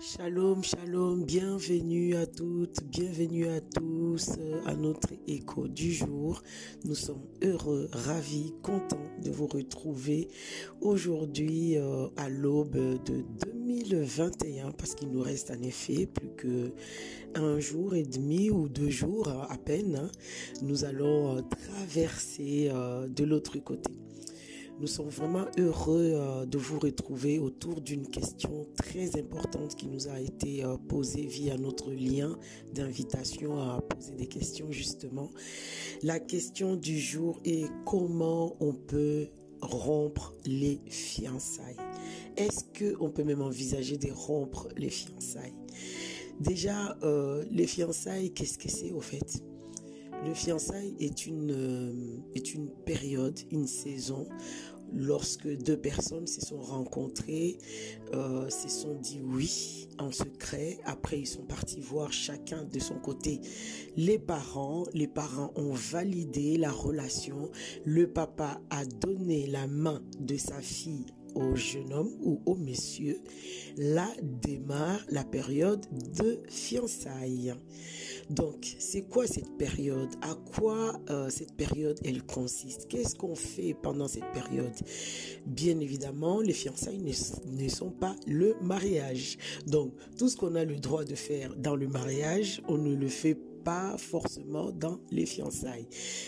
Shalom, shalom, bienvenue à toutes, bienvenue à tous euh, à notre écho du jour. Nous sommes heureux, ravis, contents de vous retrouver aujourd'hui euh, à l'aube de 2021 parce qu'il nous reste en effet plus que un jour et demi ou deux jours à peine. Hein. Nous allons euh, traverser de l'autre côté. Nous sommes vraiment heureux euh, de vous retrouver autour d'une question très importante qui nous a été euh, posée via notre lien d'invitation à poser des questions justement. La question du jour est comment on peut rompre les fiançailles? Est-ce qu'on peut même envisager de rompre les fiançailles? Déjà, euh, les fiançailles, qu'est-ce que c'est au fait? Le fiançailles est une, est une période, une saison lorsque deux personnes se sont rencontrées, euh, se sont dit oui en secret. Après, ils sont partis voir chacun de son côté les parents. Les parents ont validé la relation. Le papa a donné la main de sa fille au jeune homme ou au monsieur, là démarre la période de fiançailles. Donc, c'est quoi cette période? À quoi euh, cette période elle consiste? Qu'est-ce qu'on fait pendant cette période? Bien évidemment, les fiançailles ne, ne sont pas le mariage. Donc, tout ce qu'on a le droit de faire dans le mariage, on ne le fait forcément dans les fiançailles.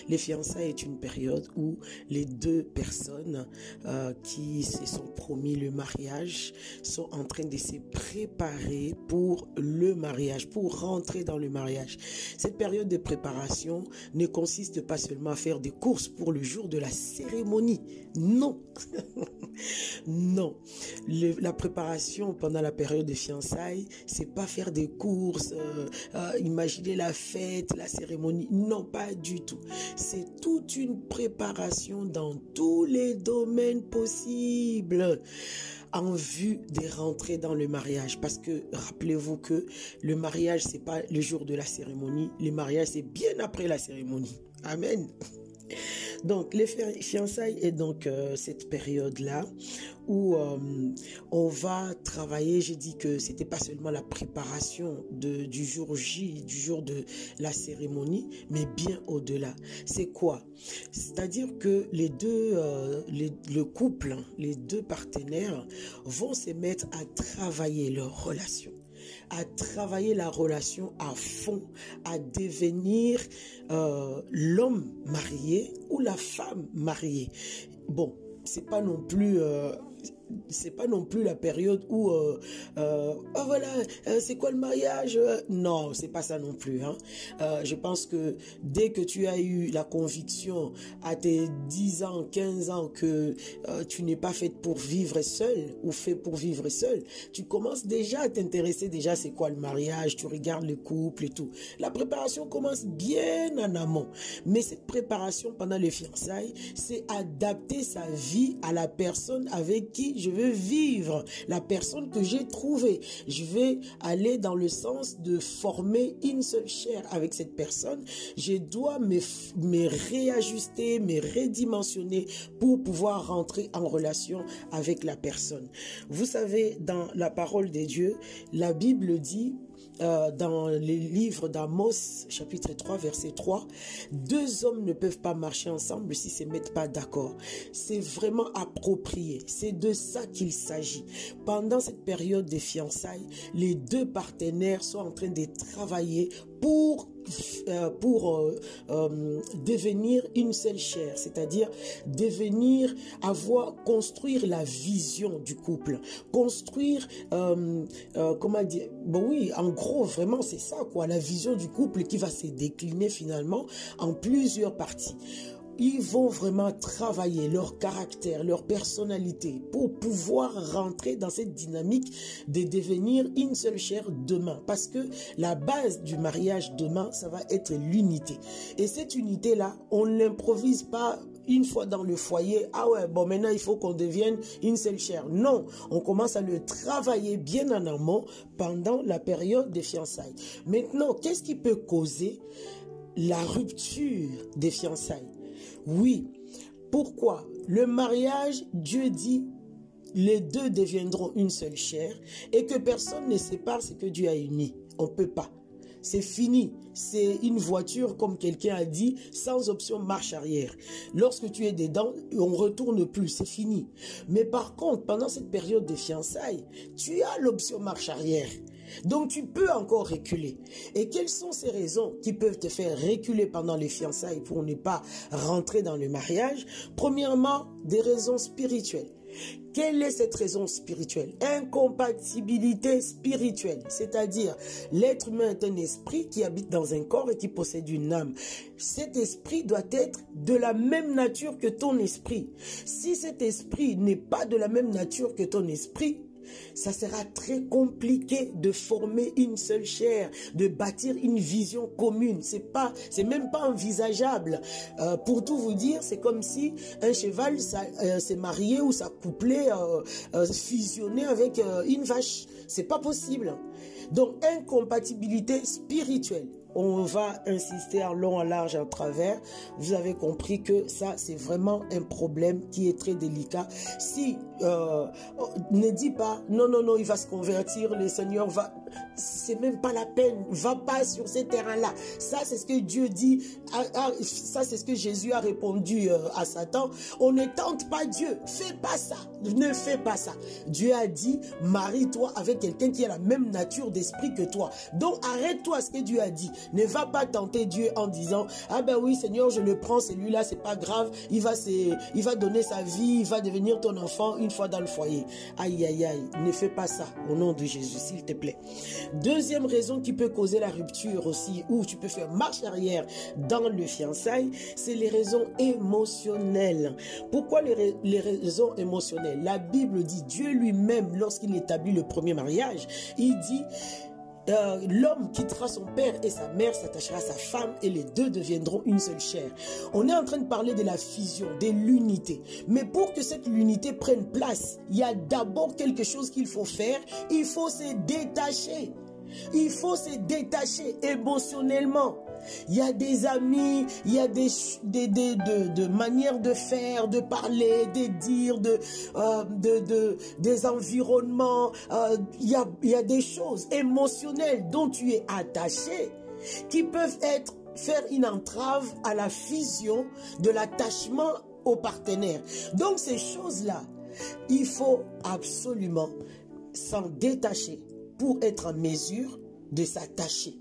Les fiançailles est une période où les deux personnes euh, qui se sont promis le mariage sont en train de se préparer pour le mariage, pour rentrer dans le mariage. Cette période de préparation ne consiste pas seulement à faire des courses pour le jour de la cérémonie. Non. non. la préparation pendant la période de fiançailles, c'est pas faire des courses, euh, euh, imaginer la la cérémonie. Non, pas du tout. C'est toute une préparation dans tous les domaines possibles en vue de rentrer dans le mariage. Parce que rappelez-vous que le mariage, c'est pas le jour de la cérémonie. Le mariage, c'est bien après la cérémonie. Amen. Donc, les fiançailles est donc euh, cette période-là où euh, on va travailler. J'ai dit que c'était pas seulement la préparation du jour J, du jour de la cérémonie, mais bien au-delà. C'est quoi? C'est-à-dire que les deux, euh, le couple, hein, les deux partenaires vont se mettre à travailler leur relation à travailler la relation à fond, à devenir euh, l'homme marié ou la femme mariée. Bon, c'est pas non plus euh, c'est pas non plus la période où euh, euh oh voilà euh, c'est quoi le mariage non c'est pas ça non plus hein. Euh, je pense que dès que tu as eu la conviction à tes 10 ans 15 ans que tu n'es pas faite pour vivre seul ou fait pour vivre seul tu commences déjà à t'intéresser déjà c'est quoi le mariage tu regardes le couple et tout la préparation commence bien en amont mais cette préparation pendant les fiançailles c'est adapter sa vie à la personne avec qui je veux vivre la personne que j'ai trouvée. Je vais aller dans le sens de former une seule chair avec cette personne. Je dois me, réajuster, me redimensionner pour pouvoir rentrer en relation avec la personne. Vous savez, dans la parole de Dieu, la Bible dit euh, dans les livres d'Amos, chapitre 3, verset 3, deux hommes ne peuvent pas marcher ensemble s'ils ne se mettent pas d'accord. C'est vraiment approprié. C'est de ça qu'il s'agit. Pendant cette période de fiançailles, les deux partenaires sont en train de travailler pour pour euh, euh, devenir une seule chair, c'est-à-dire devenir, avoir, construire la vision du couple, construire, comment dire, bon oui, en gros, vraiment c'est ça quoi, la vision du couple qui va se décliner finalement en plusieurs parties ils vont vraiment travailler leur caractère, leur personnalité pour pouvoir rentrer dans cette dynamique de devenir une seule chair demain. Parce que la base du mariage demain, ça va être l'unité. Et cette unité-là, on ne l'improvise pas une fois dans le foyer, ah ouais, bon maintenant il faut qu'on devienne une seule chair. Non, on commence à le travailler bien en amont pendant la période des fiançailles. Maintenant, qu'est-ce qui peut causer la rupture des fiançailles? Oui. Pourquoi? Le mariage, Dieu dit, les deux deviendront une seule chair et que personne ne sépare ce que Dieu a uni. On ne peut pas. C'est fini. C'est une voiture, comme quelqu'un a dit, sans option marche arrière. Lorsque tu es dedans, on ne retourne plus. C'est fini. Mais par contre, pendant cette période de fiançailles, tu as l'option marche arrière. Donc tu peux encore reculer. Et quelles sont ces raisons qui peuvent te faire reculer pendant les fiançailles pour ne pas rentrer dans le mariage? Premièrement, des raisons spirituelles. Quelle est cette raison spirituelle? Incompatibilité spirituelle, c'est-à-dire l'être humain est un esprit qui habite dans un corps et qui possède une âme. Cet esprit doit être de la même nature que ton esprit. Si cet esprit n'est pas de la même nature que ton esprit, ça sera très compliqué de former une seule chair, de bâtir une vision commune. C'est pas, c'est même pas envisageable. Euh, pour tout vous dire, c'est comme si un cheval euh, s'est marié ou s'accouplait, euh, fusionné avec une vache. C'est pas possible. Donc, incompatibilité spirituelle on va insister en long, en large, en travers. Vous avez compris que ça, c'est vraiment un problème qui est très délicat. Si, euh, ne dis pas, non, non, non, il va se convertir, le Seigneur va c'est même pas la peine. Va pas sur ces terrains-là. Ça, c'est ce que Dieu dit. Ça, c'est ce que Jésus a répondu euh, à Satan. On ne tente pas Dieu. Fais pas ça. Ne fais pas ça. Dieu a dit, marie-toi avec quelqu'un qui a la même nature d'esprit que toi. Donc, arrête-toi ce que Dieu a dit. Ne va pas tenter Dieu en disant, ah ben oui, Seigneur, je le prends, celui-là, c'est pas grave. Il va, il va donner sa vie, il va devenir ton enfant fois dans le foyer. Aïe, aïe, aïe. Ne fais pas ça au nom de Jésus, s'il te plaît. Deuxième raison qui peut causer la rupture aussi, ou tu peux faire marche arrière dans le fiançailles, c'est les raisons émotionnelles. Pourquoi les, les raisons émotionnelles? La Bible dit, Dieu lui-même, lorsqu'il établit le premier mariage, il dit, euh, l'homme quittera son père et sa mère s'attachera à sa femme et les deux deviendront une seule chair. On est en train de parler de la fusion, de l'unité. Mais pour que cette unité prenne place, il y a d'abord quelque chose qu'il faut faire. Il faut se détacher. Il faut se détacher émotionnellement. Il y a des amis, il y a des, des, de, manières de faire, de parler, de dire, de, euh, de, des environnements. Euh, il, y a, il y a des choses émotionnelles dont tu es attaché qui peuvent être faire une entrave à la fusion de l'attachement au partenaire. Donc ces choses-là, il faut absolument s'en détacher pour être en mesure de s'attacher.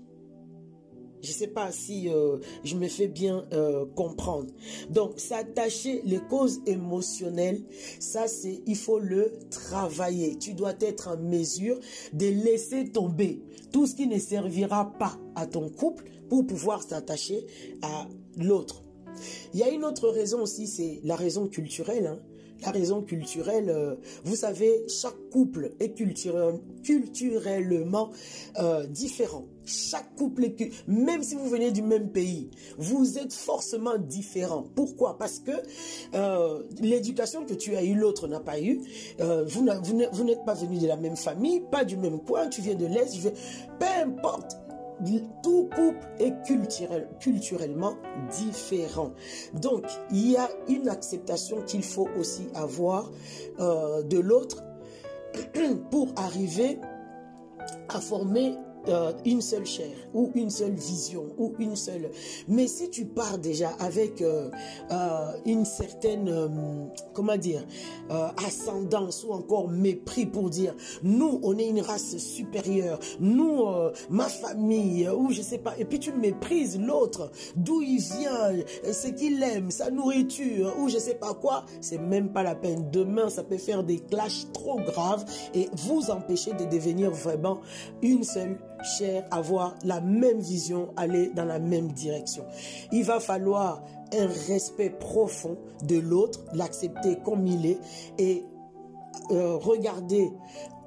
Je ne sais pas si euh, je me fais bien euh, comprendre. Donc, s'attacher, les causes émotionnelles, ça c'est, il faut le travailler. Tu dois être en mesure de laisser tomber tout ce qui ne servira pas à ton couple pour pouvoir s'attacher à l'autre. Il y a une autre raison aussi, c'est la raison culturelle. Hein. La raison culturelle, euh, vous savez, chaque couple est culturellement euh, différent. Chaque couple est, même si vous venez du même pays, vous êtes forcément différent. Pourquoi? Parce que euh, l'éducation que tu as eue, l'autre n'a pas eu. vous n'êtes pas venu de la même famille, pas du même coin, tu viens de l'Est, peu importe tout couple est culturellement différent. Donc, il y a une acceptation qu'il faut aussi avoir euh, de l'autre pour arriver à former euh, une seule chair ou une seule vision ou une seule... Mais si tu pars déjà avec euh, euh, une certaine, comment dire, ascendance ou encore mépris pour dire, nous, on est une race supérieure, nous, ma famille, ou je sais pas, et puis tu méprises l'autre, d'où il vient, ce qu'il aime, sa nourriture, ou je sais pas quoi, c'est même pas la peine. Demain, ça peut faire des clashs trop graves et vous empêcher de devenir vraiment une seule cher, avoir la même vision, aller dans la même direction. Il va falloir un respect profond de l'autre, l'accepter comme il est et euh, regarder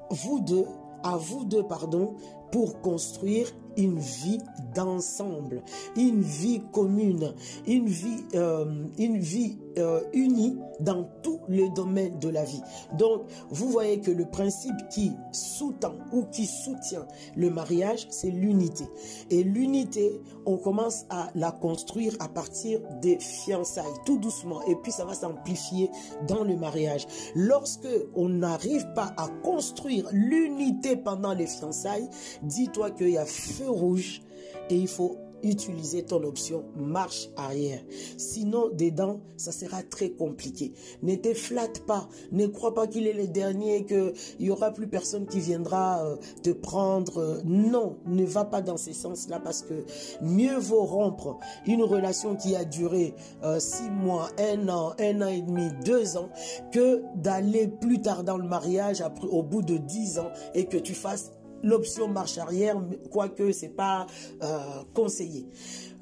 vous deux, à vous deux, pardon, pour construire une vie d'ensemble, une vie commune, une vie, euh, une vie euh, unie dans tous les domaines de la vie. Donc, vous voyez que le principe qui sous-tend ou qui soutient le mariage, c'est l'unité. Et l'unité, on commence à la construire à partir des fiançailles, tout doucement. Et puis, ça va s'amplifier dans le mariage. Lorsque on n'arrive pas à construire l'unité pendant les fiançailles, dis-toi qu'il y a feu rouge et il faut utiliser ton option marche arrière. Sinon, dedans, ça sera très compliqué. Ne te flatte pas. Ne crois pas qu'il est le dernier, qu'il n'y aura plus personne qui viendra euh, te prendre. Non, ne va pas dans ce sens-là parce que mieux vaut rompre une relation qui a duré euh, six mois, un an, un an et demi, deux ans, que d'aller plus tard dans le mariage au bout de dix ans et que tu fasses l'option marche arrière, quoique c'est pas euh, conseillé.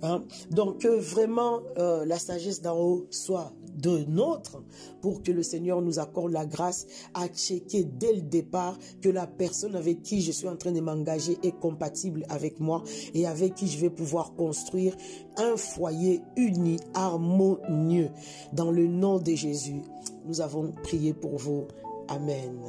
Hein. Donc que vraiment euh, la sagesse d'en haut soit de nôtre pour que le Seigneur nous accorde la grâce à checker dès le départ que la personne avec qui je suis en train de m'engager est compatible avec moi et avec qui je vais pouvoir construire un foyer uni, harmonieux. Dans le nom de Jésus, nous avons prié pour vous. Amen.